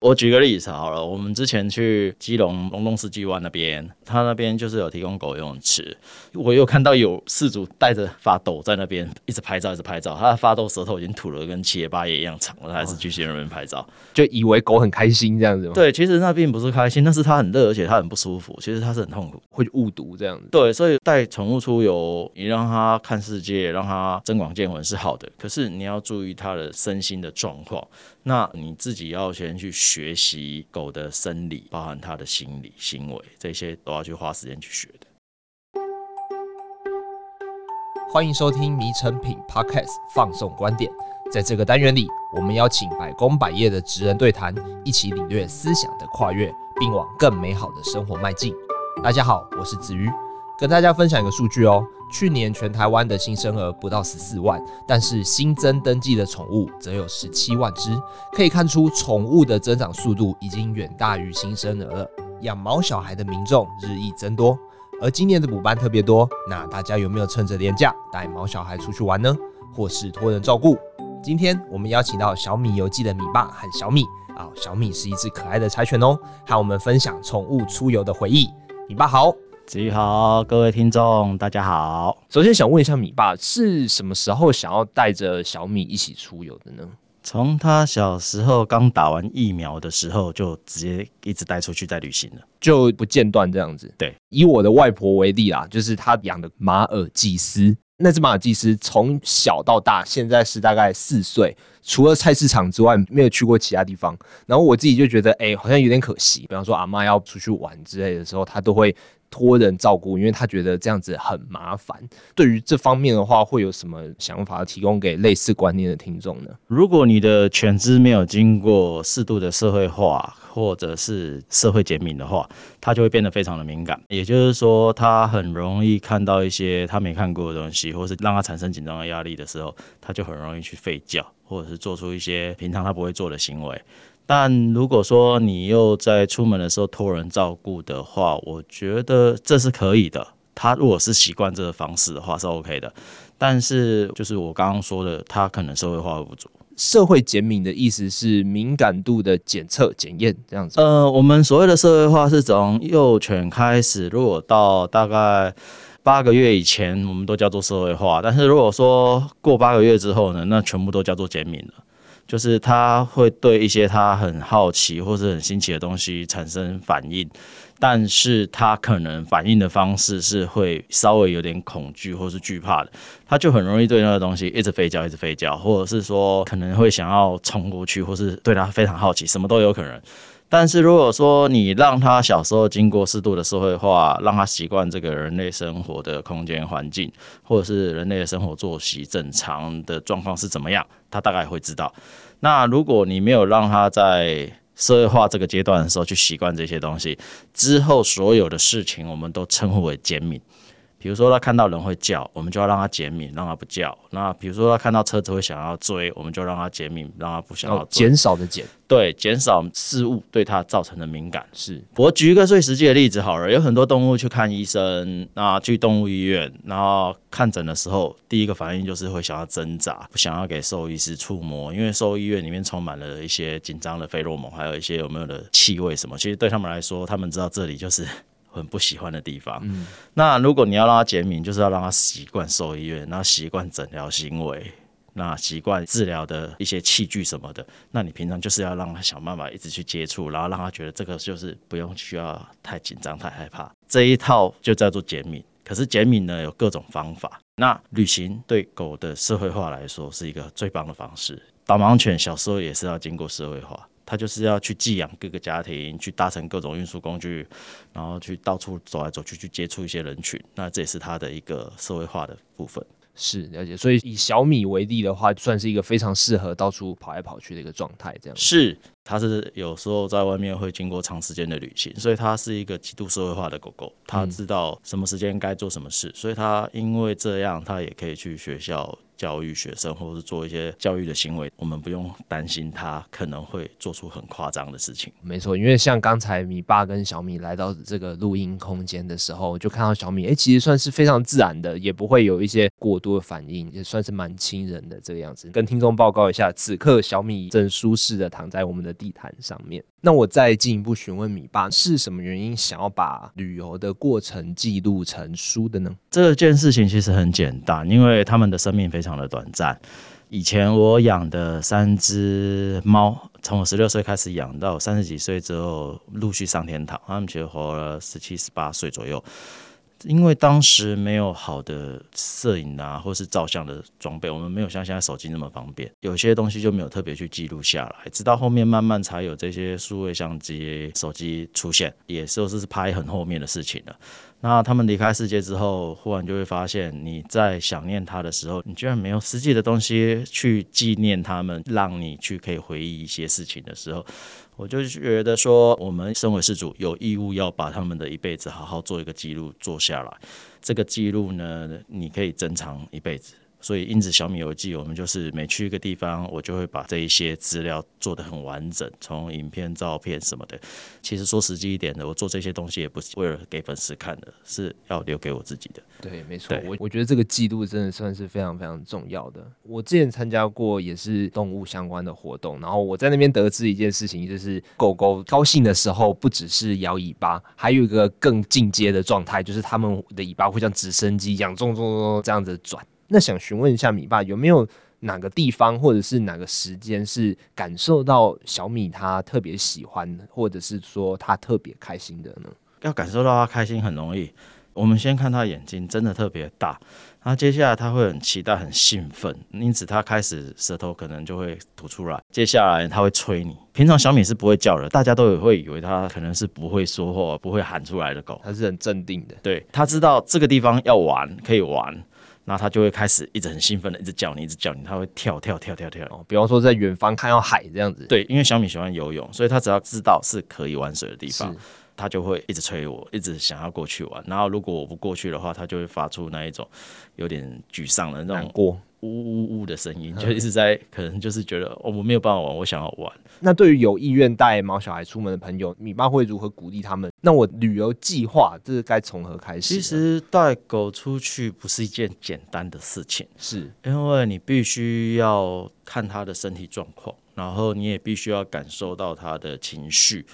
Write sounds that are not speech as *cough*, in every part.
我举个例子好了，我们之前去基隆龙洞四季湾那边，他那边就是有提供狗游泳池。我有看到有饲主带着发抖在那边一直拍照，一直拍照。他的发抖舌头已经吐了跟七爷八爷一样长了，他还是继续在那边拍照，就以为狗很开心这样子吗？*laughs* 对，其实那并不是开心，那是他很热，而且他很不舒服。其实他是很痛苦，会误读这样子。对，所以带宠物出游，你让他看世界，让他增广见闻是好的。可是你要注意他的身心的状况。那你自己要先去学习狗的生理，包含它的心理、行为，这些都要去花时间去学的。欢迎收听《迷诚品 Podcast》放送观点，在这个单元里，我们邀请百工百业的职人对谈，一起领略思想的跨越，并往更美好的生活迈进。大家好，我是子瑜。跟大家分享一个数据哦，去年全台湾的新生儿不到十四万，但是新增登记的宠物则有十七万只，可以看出宠物的增长速度已经远大于新生儿了。养毛小孩的民众日益增多，而今年的补班特别多，那大家有没有趁着年假带毛小孩出去玩呢？或是托人照顾？今天我们邀请到小米游记的米爸和小米啊，小米是一只可爱的柴犬哦，和我们分享宠物出游的回忆。米爸好。子瑜好，各位听众大家好。首先想问一下米爸，是什么时候想要带着小米一起出游的呢？从他小时候刚打完疫苗的时候，就直接一直带出去在旅行了，就不间断这样子。对，以我的外婆为例啦，就是她养的马尔济斯，那只马尔济斯从小到大，现在是大概四岁，除了菜市场之外，没有去过其他地方。然后我自己就觉得，哎、好像有点可惜。比方说阿妈要出去玩之类的时候，她都会。托人照顾，因为他觉得这样子很麻烦。对于这方面的话，会有什么想法提供给类似观念的听众呢？如果你的犬只没有经过适度的社会化或者是社会减敏的话，它就会变得非常的敏感。也就是说，它很容易看到一些它没看过的东西，或是让它产生紧张的压力的时候，它就很容易去吠叫，或者是做出一些平常他不会做的行为。但如果说你又在出门的时候托人照顾的话，我觉得这是可以的。他如果是习惯这个方式的话，是 OK 的。但是就是我刚刚说的，他可能社会化不足。社会减敏的意思是敏感度的检测检验这样子。呃，我们所谓的社会化是从幼犬开始，如果到大概八个月以前，我们都叫做社会化。但是如果说过八个月之后呢，那全部都叫做减敏了。就是他会对一些他很好奇或是很新奇的东西产生反应，但是他可能反应的方式是会稍微有点恐惧或是惧怕的，他就很容易对那个东西一直吠叫，一直吠叫，或者是说可能会想要冲过去，或是对他非常好奇，什么都有可能。但是如果说你让他小时候经过适度的社会化，让他习惯这个人类生活的空间环境，或者是人类的生活作息正常的状况是怎么样，他大概会知道。那如果你没有让他在社会化这个阶段的时候去习惯这些东西，之后所有的事情我们都称呼为减敏。比如说他看到人会叫，我们就要让他减敏，让他不叫。那比如说他看到车子会想要追，我们就让他减敏，让他不想要追。减少的减，对，减少事物对他造成的敏感。是，我举一个最实际的例子好了，有很多动物去看医生，那去动物医院，然后看诊的时候，第一个反应就是会想要挣扎，不想要给兽医师触摸，因为兽医院里面充满了一些紧张的费洛蒙，还有一些有没有的气味什么。其实对他们来说，他们知道这里就是。很不喜欢的地方。嗯，那如果你要让他减敏，就是要让他习惯兽医院，然后习惯诊疗行为，那习惯治疗的一些器具什么的。那你平常就是要让他想办法一直去接触，然后让他觉得这个就是不用需要太紧张、太害怕。这一套就叫做减敏。可是减敏呢，有各种方法。那旅行对狗的社会化来说是一个最棒的方式。导盲犬小时候也是要经过社会化。他就是要去寄养各个家庭，去搭乘各种运输工具，然后去到处走来走去，去接触一些人群。那这也是他的一个社会化的部分。是了解，所以以小米为例的话，算是一个非常适合到处跑来跑去的一个状态。这样是，它是有时候在外面会经过长时间的旅行，所以它是一个极度社会化的狗狗。它知道什么时间该做什么事，嗯、所以它因为这样，它也可以去学校教育学生，或者是做一些教育的行为，我们不用担心他可能会做出很夸张的事情。没错，因为像刚才米爸跟小米来到这个录音空间的时候，就看到小米，哎，其实算是非常自然的，也不会有一些过多的反应，也算是蛮亲人的这个样子。跟听众报告一下，此刻小米正舒适的躺在我们的地毯上面。那我再进一步询问米爸，是什么原因想要把旅游的过程记录成书的呢？这件事情其实很简单，因为他们的生命非常的短暂。以前我养的三只猫，从我十六岁开始养到三十几岁之后，陆续上天堂，他们其实活了十七、十八岁左右。因为当时没有好的摄影啊，或是照相的装备，我们没有像现在手机那么方便，有些东西就没有特别去记录下来。直到后面慢慢才有这些数位相机、手机出现，也就是拍很后面的事情了。那他们离开世界之后，忽然就会发现，你在想念他的时候，你居然没有实际的东西去纪念他们，让你去可以回忆一些事情的时候。我就觉得说，我们身为事主，有义务要把他们的一辈子好好做一个记录，做下来。这个记录呢，你可以珍藏一辈子。所以，因此小米游记，我们就是每去一个地方，我就会把这一些资料做得很完整，从影片、照片什么的。其实说实际一点的，我做这些东西也不是为了给粉丝看的，是要留给我自己的。对，没错。我我觉得这个记录真的算是非常非常重要的。我之前参加过也是动物相关的活动，然后我在那边得知一件事情，就是狗狗高兴的时候，不只是摇尾巴，还有一个更进阶的状态，就是它们的尾巴会像直升机一样，重重重这样子转。那想询问一下米爸，有没有哪个地方或者是哪个时间是感受到小米他特别喜欢，或者是说他特别开心的呢？要感受到他开心很容易，我们先看他眼睛真的特别大，然后接下来他会很期待、很兴奋，因此他开始舌头可能就会吐出来。接下来他会催你，平常小米是不会叫的，大家都会以为他可能是不会说话、不会喊出来的狗，他是很镇定的。对，他知道这个地方要玩，可以玩。那他就会开始一直很兴奋的一直叫你，一直叫你，他会跳跳跳跳跳。哦，比方说在远方看到海这样子。对，因为小米喜欢游泳，所以他只要知道是可以玩水的地方，他就会一直催我，一直想要过去玩。然后如果我不过去的话，他就会发出那一种有点沮丧的那种过。呜呜呜的声音，就一直在，可能就是觉得我们没有办法玩，我想要玩。那对于有意愿带毛小孩出门的朋友，米爸会如何鼓励他们？那我旅游计划这是该从何开始？其实带狗出去不是一件简单的事情，是因为你必须要看它的身体状况，然后你也必须要感受到它的情绪。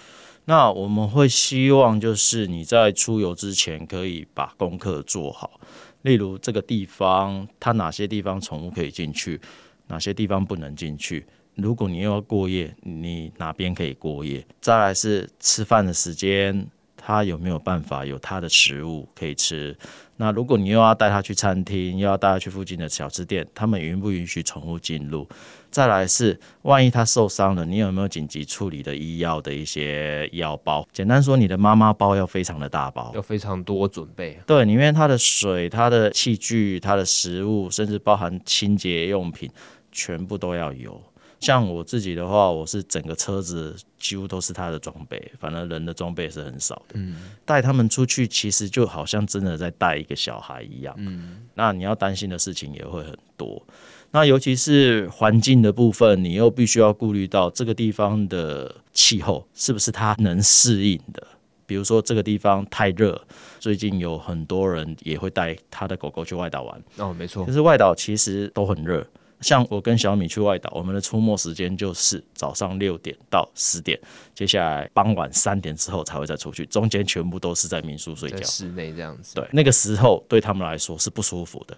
那我们会希望就是你在出游之前可以把功课做好。例如这个地方，它哪些地方宠物可以进去，哪些地方不能进去？如果你又要过夜，你哪边可以过夜？再来是吃饭的时间，它有没有办法有它的食物可以吃？那如果你又要带它去餐厅，又要带它去附近的小吃店，他们允不允许宠物进入？再来是，万一它受伤了，你有没有紧急处理的医药的一些医药包？简单说，你的妈妈包要非常的大包，要非常多准备。对，里面它的水、它的器具、它的食物，甚至包含清洁用品，全部都要有。像我自己的话，我是整个车子几乎都是他的装备，反正人的装备是很少的。嗯，带他们出去其实就好像真的在带一个小孩一样。嗯，那你要担心的事情也会很多。那尤其是环境的部分，你又必须要顾虑到这个地方的气候是不是他能适应的。比如说这个地方太热，最近有很多人也会带他的狗狗去外岛玩。哦，没错，就是外岛其实都很热。像我跟小米去外岛，我们的出没时间就是早上六点到十点，接下来傍晚三点之后才会再出去，中间全部都是在民宿睡觉，室内这样子。对，那个时候对他们来说是不舒服的。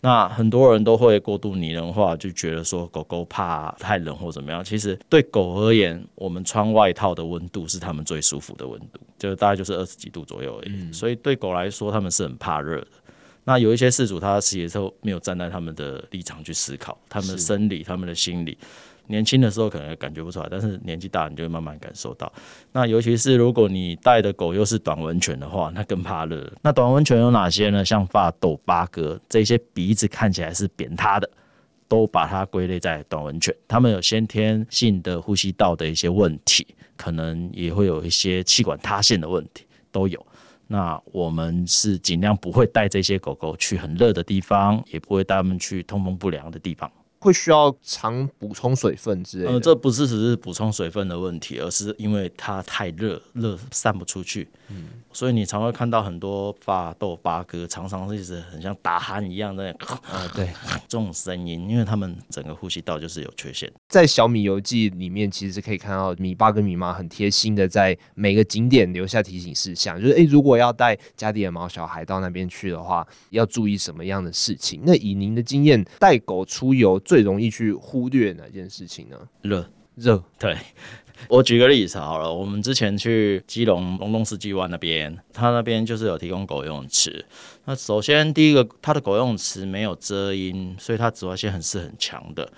那很多人都会过度拟人化，就觉得说狗狗怕太冷或怎么样。其实对狗而言，我们穿外套的温度是他们最舒服的温度，就大概就是二十几度左右而已。嗯。所以对狗来说，他们是很怕热的。那有一些事主，他其实都没有站在他们的立场去思考，他们的生理、他们的心理。年轻的时候可能感觉不出来，但是年纪大，你就会慢慢感受到。那尤其是如果你带的狗又是短吻犬的话，那更怕热。那短吻犬有哪些呢？像法斗、巴哥这些鼻子看起来是扁塌的，都把它归类在短吻犬。它们有先天性的呼吸道的一些问题，可能也会有一些气管塌陷的问题，都有。那我们是尽量不会带这些狗狗去很热的地方，也不会带它们去通风不良的地方。会需要常补充水分之类的。呃，这不是只是补充水分的问题，而是因为它太热，热散不出去。嗯，所以你常会看到很多法斗八哥，常常是一直很像打鼾一样的，啊，对，*laughs* 这种声音，因为他们整个呼吸道就是有缺陷。在小米游记里面，其实是可以看到米爸跟米妈很贴心的在每个景点留下提醒事项，就是诶，如果要带家里的毛小孩到那边去的话，要注意什么样的事情？那以您的经验，带狗出游。最容易去忽略哪件事情呢？热热，对，*laughs* 我举个例子好了，我们之前去基隆龙洞四季湾那边，他那边就是有提供狗游泳池。那首先第一个，它的狗游泳池没有遮阴，所以它紫外线很是很强的。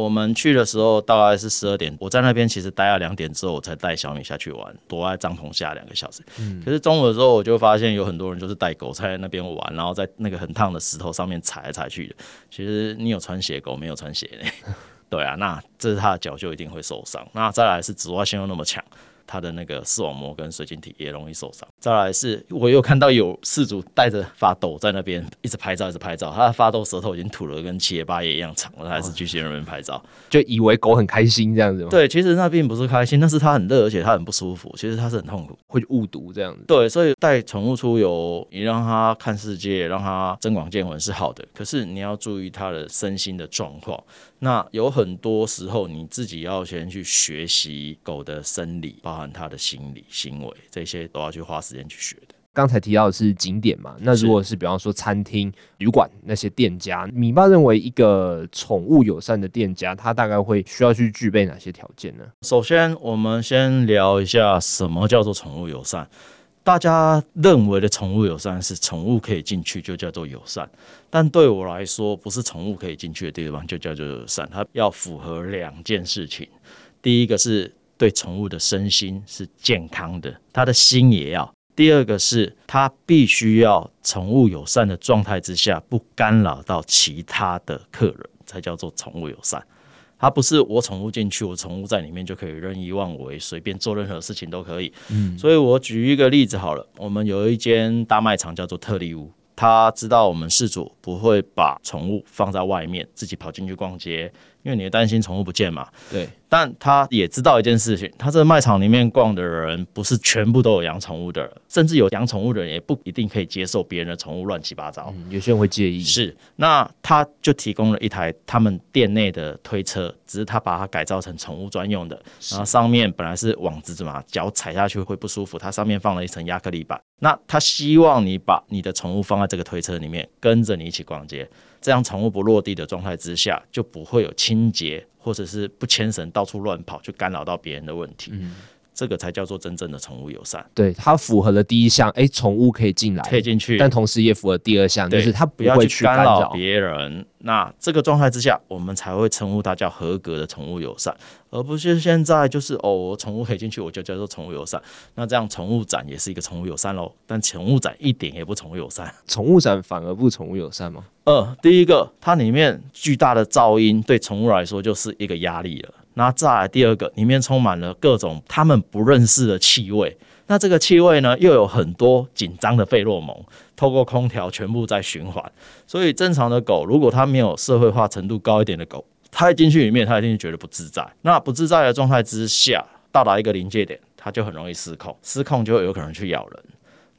我们去的时候大概是十二点，我在那边其实待了两点之后，我才带小米下去玩，躲在帐篷下两个小时。嗯，可是中午的时候，我就发现有很多人就是带狗在那边玩，然后在那个很烫的石头上面踩来踩去的。其实你有穿鞋，狗没有穿鞋呢。*laughs* 对啊，那这是它的脚就一定会受伤。那再来是紫外线又那么强。它的那个视网膜跟水晶体也容易受伤。再来是，我又看到有饲主带着发抖在那边一直拍照，一直拍照。他的发抖舌头已经吐了跟七爷八爷一样长了，他还是继续在那边拍照，就以为狗很开心这样子吗？对，其实那并不是开心，那是它很热，而且它很不舒服。其实它是很痛苦，会误读这样子。对，所以带宠物出游，你让它看世界，让它增广见闻是好的。可是你要注意它的身心的状况。那有很多时候，你自己要先去学习狗的生理，包含他的心理、行为，这些都要去花时间去学的。刚才提到的是景点嘛，那如果是比方说餐厅、旅馆那些店家，米爸认为一个宠物友善的店家，他大概会需要去具备哪些条件呢？首先，我们先聊一下什么叫做宠物友善。大家认为的宠物友善是宠物可以进去就叫做友善，但对我来说，不是宠物可以进去的地方就叫做友善。它要符合两件事情，第一个是对宠物的身心是健康的，它的心也要；第二个是它必须要宠物友善的状态之下，不干扰到其他的客人，才叫做宠物友善。它不是我宠物进去，我宠物在里面就可以任意妄为，随便做任何事情都可以。嗯，所以我举一个例子好了，我们有一间大卖场叫做特利屋，他知道我们事主不会把宠物放在外面，自己跑进去逛街。因为你也担心宠物不见嘛，对。但他也知道一件事情，他这个卖场里面逛的人不是全部都有养宠物的人，甚至有养宠物的人也不一定可以接受别人的宠物乱七八糟。嗯，有些人会介意。是，那他就提供了一台他们店内的推车，只是他把它改造成宠物专用的，然后上面本来是网子嘛，脚踩下去会不舒服，它上面放了一层亚克力板。那他希望你把你的宠物放在这个推车里面，跟着你一起逛街。这样宠物不落地的状态之下，就不会有清洁或者是不牵绳到处乱跑，就干扰到别人的问题。嗯，这个才叫做真正的宠物友善。对，它符合了第一项，哎，宠物可以进来，可以进去，但同时也符合第二项，就是它不会去干扰别人。那这个状态之下，我们才会称呼它叫合格的宠物友善。而不是现在就是哦，我宠物可以进去，我就叫做宠物友善。那这样宠物展也是一个宠物友善喽？但宠物展一点也不宠物友善，宠物展反而不宠物友善吗？呃，第一个，它里面巨大的噪音对宠物来说就是一个压力了。那再来第二个，里面充满了各种他们不认识的气味。那这个气味呢，又有很多紧张的费洛蒙，透过空调全部在循环。所以正常的狗，如果它没有社会化程度高一点的狗，它一进去里面，它一定觉得不自在。那不自在的状态之下，到达一个临界点，它就很容易失控，失控就有可能去咬人。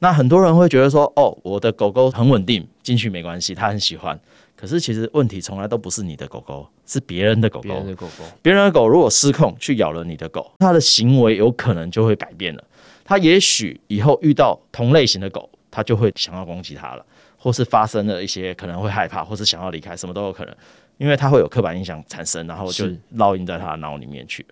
那很多人会觉得说，哦，我的狗狗很稳定，进去没关系，它很喜欢。可是其实问题从来都不是你的狗狗，是别人的狗狗。别人的狗狗，别人的狗如果失控去咬了你的狗，它的行为有可能就会改变了。它也许以后遇到同类型的狗，它就会想要攻击它了，或是发生了一些可能会害怕，或是想要离开，什么都有可能。因为它会有刻板印象产生，然后就烙印在它的脑里面去。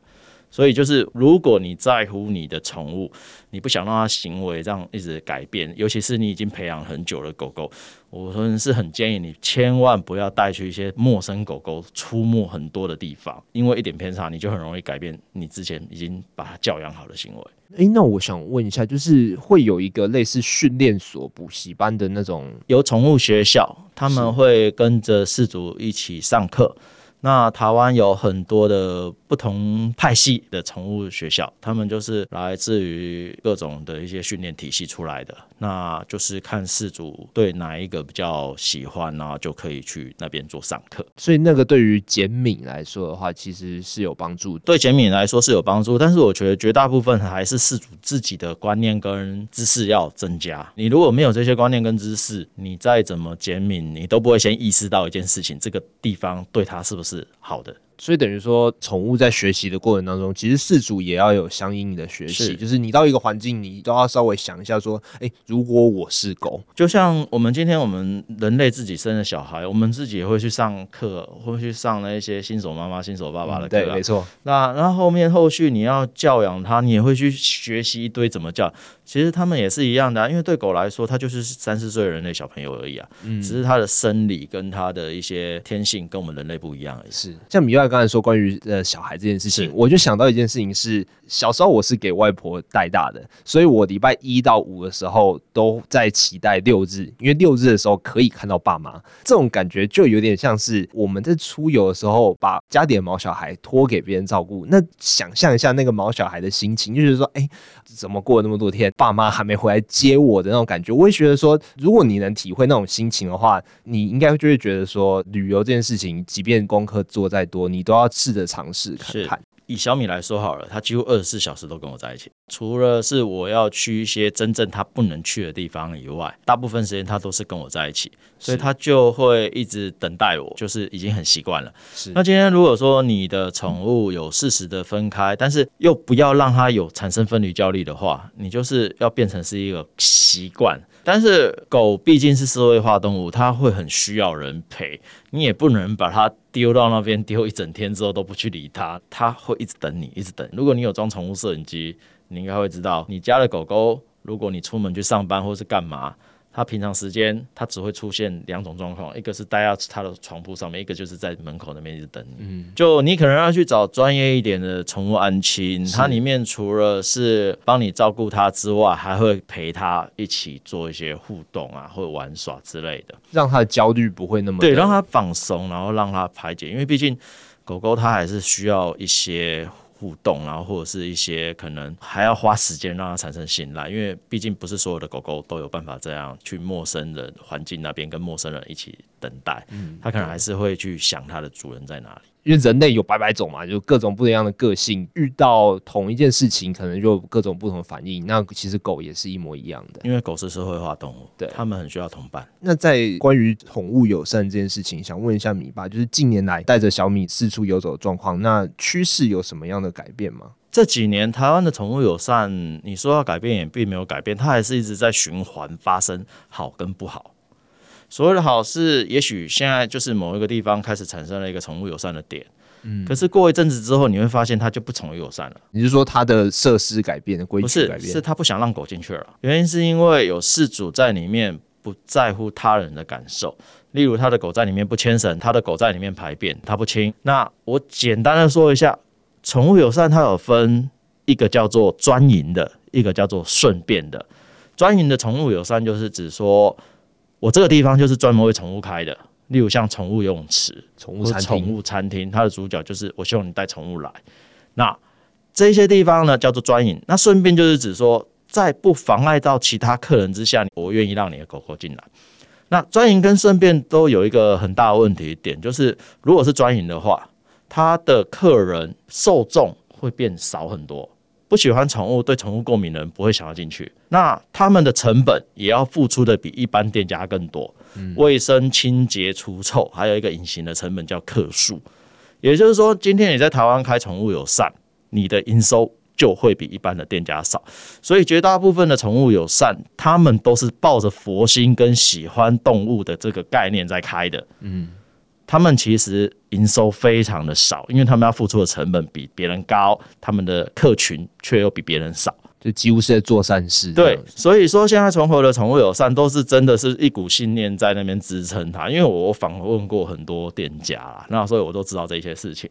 所以就是，如果你在乎你的宠物，你不想让它行为这样一直改变，尤其是你已经培养很久的狗狗，我说是很建议你千万不要带去一些陌生狗狗出没很多的地方，因为一点偏差，你就很容易改变你之前已经把它教养好的行为。诶、欸，那我想问一下，就是会有一个类似训练所、补习班的那种，有宠物学校，他们会跟着饲主一起上课。那台湾有很多的不同派系的宠物学校，他们就是来自于各种的一些训练体系出来的。那就是看饲主对哪一个比较喜欢，然后就可以去那边做上课。所以那个对于减敏来说的话，其实是有帮助的。对减敏来说是有帮助，但是我觉得绝大部分还是饲主自己的观念跟知识要增加。你如果没有这些观念跟知识，你再怎么减敏，你都不会先意识到一件事情：这个地方对它是不是是好的。所以等于说，宠物在学习的过程当中，其实饲主也要有相应的学习。是就是你到一个环境，你都要稍微想一下，说，哎、欸，如果我是狗，就像我们今天我们人类自己生的小孩，我们自己也会去上课，会去上那些新手妈妈、新手爸爸的课、啊嗯。对，没错。那然后后面后续你要教养它，你也会去学习一堆怎么教。其实他们也是一样的、啊，因为对狗来说，它就是三四岁的人类小朋友而已啊。嗯，只是它的生理跟它的一些天性跟我们人类不一样而已。是，像米外刚才说关于呃小孩这件事情，我就想到一件事情是，小时候我是给外婆带大的，所以我礼拜一到五的时候都在期待六日，因为六日的时候可以看到爸妈，这种感觉就有点像是我们在出游的时候把家里的毛小孩托给别人照顾。那想象一下那个毛小孩的心情，就是说，哎、欸，怎么过了那么多天？爸妈还没回来接我的那种感觉，我会觉得说，如果你能体会那种心情的话，你应该就会觉得说，旅游这件事情，即便功课做再多，你都要试着尝试看看。以小米来说好了，他几乎二十四小时都跟我在一起，除了是我要去一些真正他不能去的地方以外，大部分时间他都是跟我在一起，所以他就会一直等待我，就是已经很习惯了。是。那今天如果说你的宠物有适时的分开，但是又不要让它有产生分离焦虑的话，你就是要变成是一个习惯。但是狗毕竟是社会化动物，它会很需要人陪，你也不能把它丢到那边丢一整天之后都不去理它，它会一直等你，一直等。如果你有装宠物摄影机，你应该会知道，你家的狗狗，如果你出门去上班或是干嘛。它平常时间，它只会出现两种状况，一个是待在它的床铺上面，一个就是在门口那边一直等你。嗯，就你可能要去找专业一点的宠物安亲，它里面除了是帮你照顾它之外，还会陪它一起做一些互动啊，或者玩耍之类的，让它的焦虑不会那么对，让它放松，然后让它排解，因为毕竟狗狗它还是需要一些。互动，然后或者是一些可能还要花时间让它产生信赖，因为毕竟不是所有的狗狗都有办法这样去陌生人环境那边跟陌生人一起等待，嗯，它可能还是会去想它的主人在哪里。因为人类有百百种嘛，就各种不一样的个性，遇到同一件事情，可能就有各种不同的反应。那其实狗也是一模一样的，因为狗是社会化动物，对，它们很需要同伴。那在关于宠物友善这件事情，想问一下米爸，就是近年来带着小米四处游走的状况，那趋势有什么样的改变吗？这几年台湾的宠物友善，你说要改变也并没有改变，它还是一直在循环发生好跟不好。所谓的好是，也许现在就是某一个地方开始产生了一个宠物友善的点，嗯，可是过一阵子之后，你会发现它就不宠物友善了。你是说它的设施改变、规矩改变？不是，是它不想让狗进去了。原因是因为有事主在里面不在乎他人的感受，例如他的狗在里面不牵绳，他的狗在里面排便，他不亲。那我简单的说一下，宠物友善它有分一个叫做专营的，一个叫做顺便的。专营的宠物友善就是指说。我这个地方就是专门为宠物开的，例如像宠物游泳池、宠物餐厅、宠物餐厅，它的主角就是我希望你带宠物来。那这些地方呢叫做专营，那顺便就是指说，在不妨碍到其他客人之下，我愿意让你的狗狗进来。那专营跟顺便都有一个很大的问题点，就是如果是专营的话，它的客人受众会变少很多。不喜欢宠物、对宠物过敏的人不会想要进去，那他们的成本也要付出的比一般店家更多。嗯，卫生、清洁、除臭，还有一个隐形的成本叫客数。也就是说，今天你在台湾开宠物友善，你的营收就会比一般的店家少。所以绝大部分的宠物友善，他们都是抱着佛心跟喜欢动物的这个概念在开的。嗯。他们其实营收非常的少，因为他们要付出的成本比别人高，他们的客群却又比别人少，就几乎是在做善事。对，所以说现在重合的宠物友善都是真的是一股信念在那边支撑它。因为我访问过很多店家，那所以我都知道这些事情。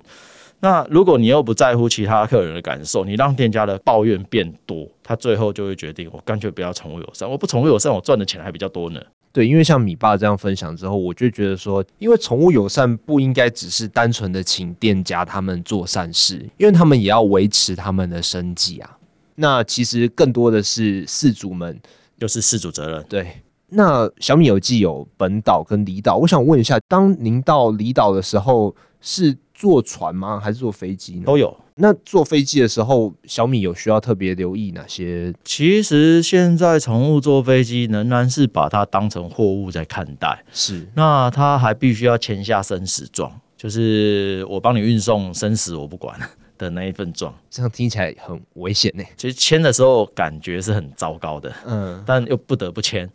那如果你又不在乎其他客人的感受，你让店家的抱怨变多，他最后就会决定我干脆不要宠物友善，我不宠物友善，我赚的钱还比较多呢。对，因为像米爸这样分享之后，我就觉得说，因为宠物友善不应该只是单纯的请店家他们做善事，因为他们也要维持他们的生计啊。那其实更多的是事主们，就是事主责任。对，那小米有既有本岛跟离岛，我想问一下，当您到离岛的时候，是坐船吗？还是坐飞机呢？都有。那坐飞机的时候，小米有需要特别留意哪些？其实现在宠物坐飞机仍然是把它当成货物在看待。是。那它还必须要签下生死状，就是我帮你运送，生死我不管。*laughs* 的那一份状，这样听起来很危险呢。其实签的时候感觉是很糟糕的，嗯，但又不得不签。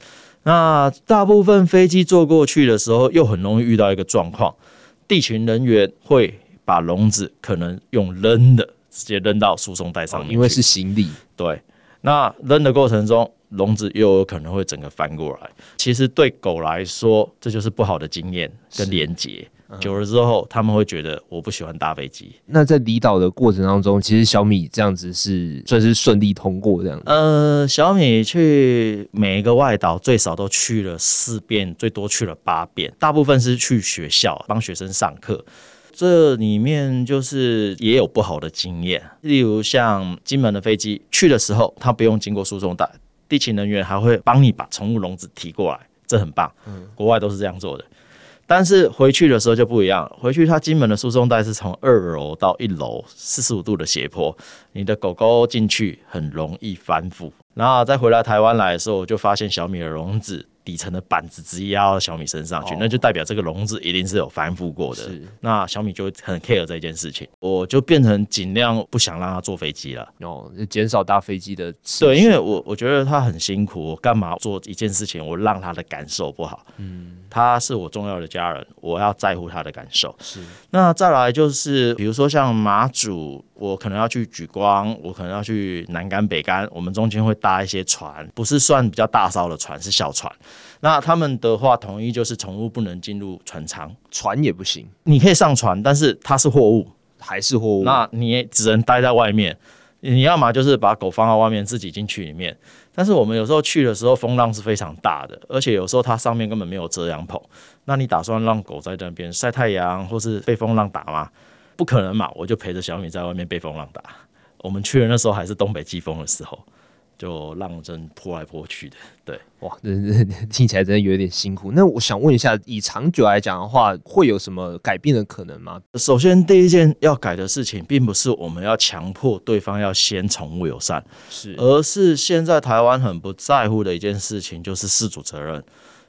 那大部分飞机坐过去的时候，又很容易遇到一个状况，地勤人员会把笼子可能用扔的，直接扔到输送带上面，因为是行李。对，那扔的过程中，笼子又有可能会整个翻过来。其实对狗来说，这就是不好的经验跟连结。久了之后，他们会觉得我不喜欢搭飞机。那在离岛的过程当中，其实小米这样子是算是顺利通过这样。呃，小米去每一个外岛最少都去了四遍，最多去了八遍。大部分是去学校帮学生上课。这里面就是也有不好的经验，例如像金门的飞机去的时候，它不用经过输送带，地勤人员还会帮你把宠物笼子提过来，这很棒。嗯，国外都是这样做的。但是回去的时候就不一样，回去它金门的输送带是从二楼到一楼四十五度的斜坡，你的狗狗进去很容易翻覆。然后再回来台湾来的时候，我就发现小米的笼子。底层的板子直接压到小米身上去，那就代表这个笼子一定是有翻覆过的。那小米就很 care 这件事情，我就变成尽量不想让他坐飞机了。哦，减少搭飞机的。对，因为我我觉得他很辛苦，我干嘛做一件事情，我让他的感受不好。嗯，他是我重要的家人，我要在乎他的感受。是。那再来就是，比如说像马祖，我可能要去举光，我可能要去南竿、北竿，我们中间会搭一些船，不是算比较大艘的船，是小船。那他们的话，统一就是宠物不能进入船舱，船也不行。你可以上船，但是它是货物，还是货物。那你也只能待在外面。你要么就是把狗放到外面，自己进去里面。但是我们有时候去的时候，风浪是非常大的，而且有时候它上面根本没有遮阳棚。那你打算让狗在那边晒太阳，或是被风浪打吗？不可能嘛！我就陪着小米在外面被风浪打。我们去的那时候还是东北季风的时候。就浪真泼来泼去的，对，哇，这 *laughs* 这听起来真的有点辛苦。那我想问一下，以长久来讲的话，会有什么改变的可能吗？首先，第一件要改的事情，并不是我们要强迫对方要先宠物友善，是，而是现在台湾很不在乎的一件事情，就是事主责任。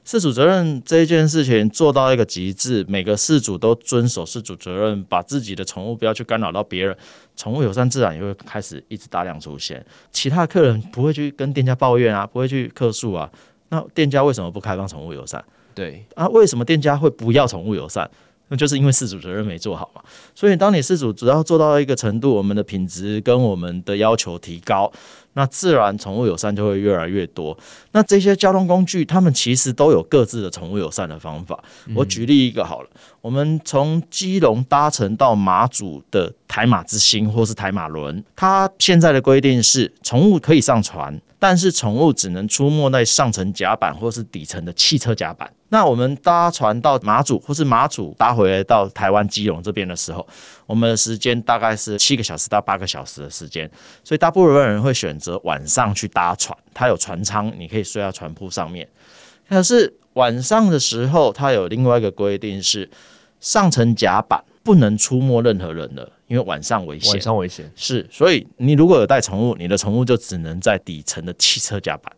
事主责任这件事情做到一个极致，每个事主都遵守事主责任，把自己的宠物不要去干扰到别人，宠物友善自然也会开始一直大量出现。其他客人不会去跟店家抱怨啊，不会去客诉啊，那店家为什么不开放宠物友善？对啊，为什么店家会不要宠物友善？那就是因为事主责任没做好嘛。所以当你事主只要做到一个程度，我们的品质跟我们的要求提高。那自然宠物友善就会越来越多。那这些交通工具，他们其实都有各自的宠物友善的方法。我举例一个好了，我们从基隆搭乘到马祖的台马之星或是台马轮，它现在的规定是宠物可以上船，但是宠物只能出没在上层甲板或是底层的汽车甲板。那我们搭船到马祖或是马祖搭回来到台湾基隆这边的时候，我们的时间大概是七个小时到八个小时的时间，所以大部分人会选择晚上去搭船，它有船舱，你可以睡在船铺上面。可是晚上的时候，它有另外一个规定是，上层甲板不能出没任何人了，因为晚上危险。晚上危险是，所以你如果有带宠物，你的宠物就只能在底层的汽车甲板。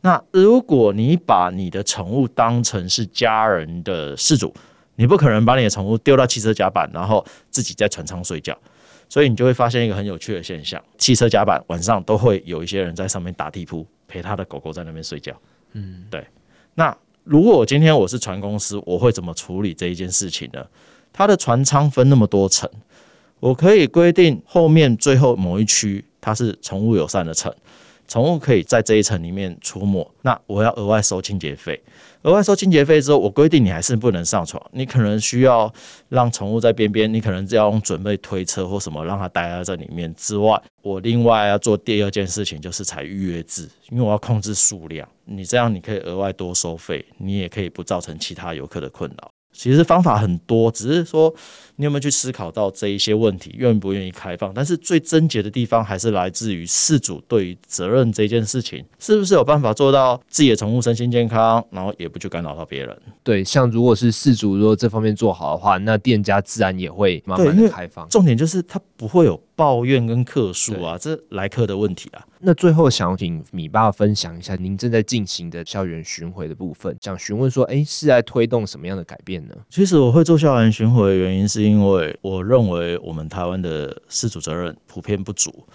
那如果你把你的宠物当成是家人的事主，你不可能把你的宠物丢到汽车甲板，然后自己在船舱睡觉，所以你就会发现一个很有趣的现象：汽车甲板晚上都会有一些人在上面打地铺，陪他的狗狗在那边睡觉。嗯，对。那如果我今天我是船公司，我会怎么处理这一件事情呢？它的船舱分那么多层，我可以规定后面最后某一区它是宠物友善的层，宠物可以在这一层里面出没，那我要额外收清洁费。额外收清洁费之后，我规定你还是不能上床，你可能需要让宠物在边边，你可能要用准备推车或什么让它待在这里面之外，我另外要做第二件事情就是采预约制，因为我要控制数量，你这样你可以额外多收费，你也可以不造成其他游客的困扰。其实方法很多，只是说你有没有去思考到这一些问题，愿不愿意开放？但是最症结的地方还是来自于事主对于责任这件事情，是不是有办法做到自己的宠物身心健康，然后也不去干扰到别人？对，像如果是事主如果这方面做好的话，那店家自然也会慢慢的开放。重点就是它不会有抱怨跟客诉啊，这来客的问题啊。那最后想请米爸分享一下您正在进行的校园巡回的部分，想询问说，哎，是在推动什么样的改变呢？其实我会做校园巡回的原因，是因为我认为我们台湾的事主责任普遍不足，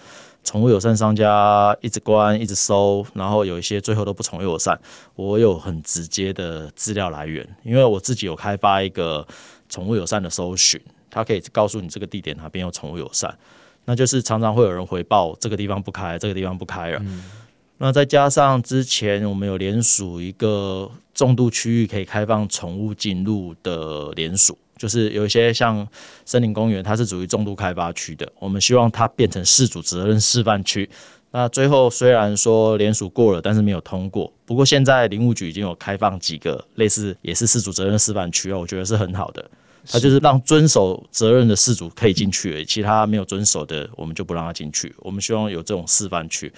宠物友善商家一直关一直收，然后有一些最后都不宠物友善。我有很直接的资料来源，因为我自己有开发一个宠物友善的搜寻，它可以告诉你这个地点哪边有宠物友善。那就是常常会有人回报这个地方不开，这个地方不开了。那再加上之前我们有联署一个重度区域可以开放宠物进入的联署，就是有一些像森林公园，它是属于重度开发区的，我们希望它变成市主责任示范区。那最后虽然说联署过了，但是没有通过。不过现在林务局已经有开放几个类似也是饲主责任示范区，我觉得是很好的。他就是让遵守责任的事主可以进去，其他没有遵守的，我们就不让他进去。我们希望有这种示范区。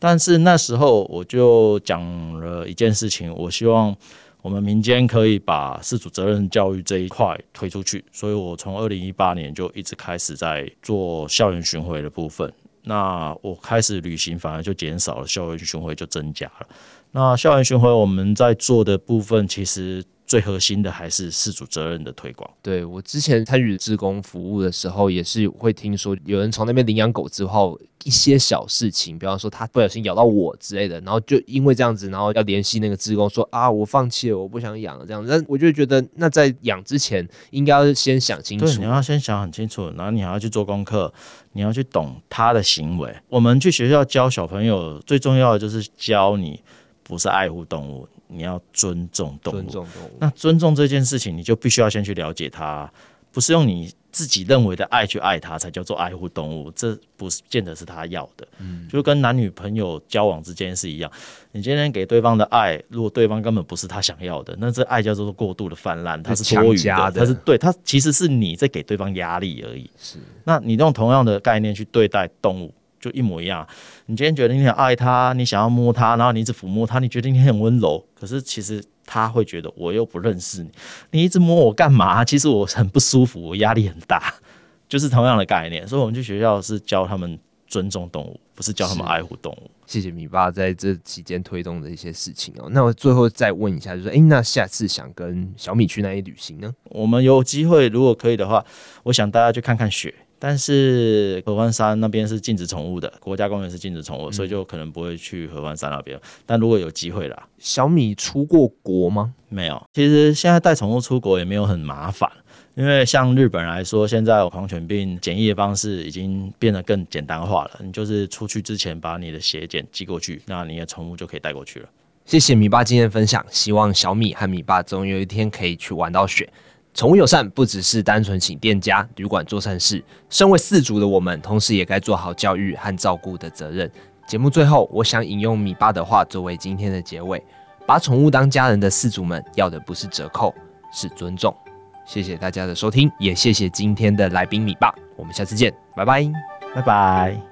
但是那时候我就讲了一件事情，我希望我们民间可以把事主责任教育这一块推出去。所以我从二零一八年就一直开始在做校园巡回的部分。那我开始旅行反而就减少了，校园巡回就增加了。那校园巡回我们在做的部分，其实。最核心的还是事主责任的推广。对，我之前参与志工服务的时候，也是会听说有人从那边领养狗之后，一些小事情，比方说他不小心咬到我之类的，然后就因为这样子，然后要联系那个志工说啊，我放弃了，我不想养了这样子。但我就觉得，那在养之前应该要先想清楚。对，你要先想很清楚，然后你还要去做功课，你要去懂他的行为。我们去学校教小朋友，最重要的就是教你不是爱护动物。你要尊重动物，尊重动物。那尊重这件事情，你就必须要先去了解它，不是用你自己认为的爱去爱它，才叫做爱护动物。这不是见得是他要的。嗯，就跟男女朋友交往之间是一样，你今天给对方的爱，如果对方根本不是他想要的，那这爱叫做过度的泛滥，它是多余的，它是对它其实是你在给对方压力而已。是，那你用同样的概念去对待动物。就一模一样。你今天觉得你很爱他，你想要摸他，然后你一直抚摸他，你觉得你很温柔。可是其实他会觉得我又不认识你，你一直摸我干嘛？其实我很不舒服，我压力很大。就是同样的概念，所以我们去学校是教他们尊重动物，不是教他们爱护动物。谢谢米爸在这期间推动的一些事情哦。那我最后再问一下，就是哎，那下次想跟小米去哪里旅行呢？我们有机会，如果可以的话，我想大家去看看雪。但是合欢山那边是禁止宠物的，国家公园是禁止宠物，嗯，所以就可能不会去合欢山那边。但如果有机会啦，小米出过国吗？没有。其实现在带宠物出国也没有很麻烦，因为像日本来说，现在狂犬病检疫的方式已经变得更简单化了。你就是出去之前把你的血检寄过去，那你的宠物就可以带过去了。谢谢米爸今天分享，希望小米和米爸总有一天可以去玩到雪。宠物友善不只是单纯请店家、旅馆做善事，身为饲主的我们，同时也该做好教育和照顾的责任。节目最后，我想引用米爸的话作为今天的结尾：把宠物当家人的饲主们，要的不是折扣，是尊重。谢谢大家的收听，也谢谢今天的来宾米爸。我们下次见，拜拜，拜拜。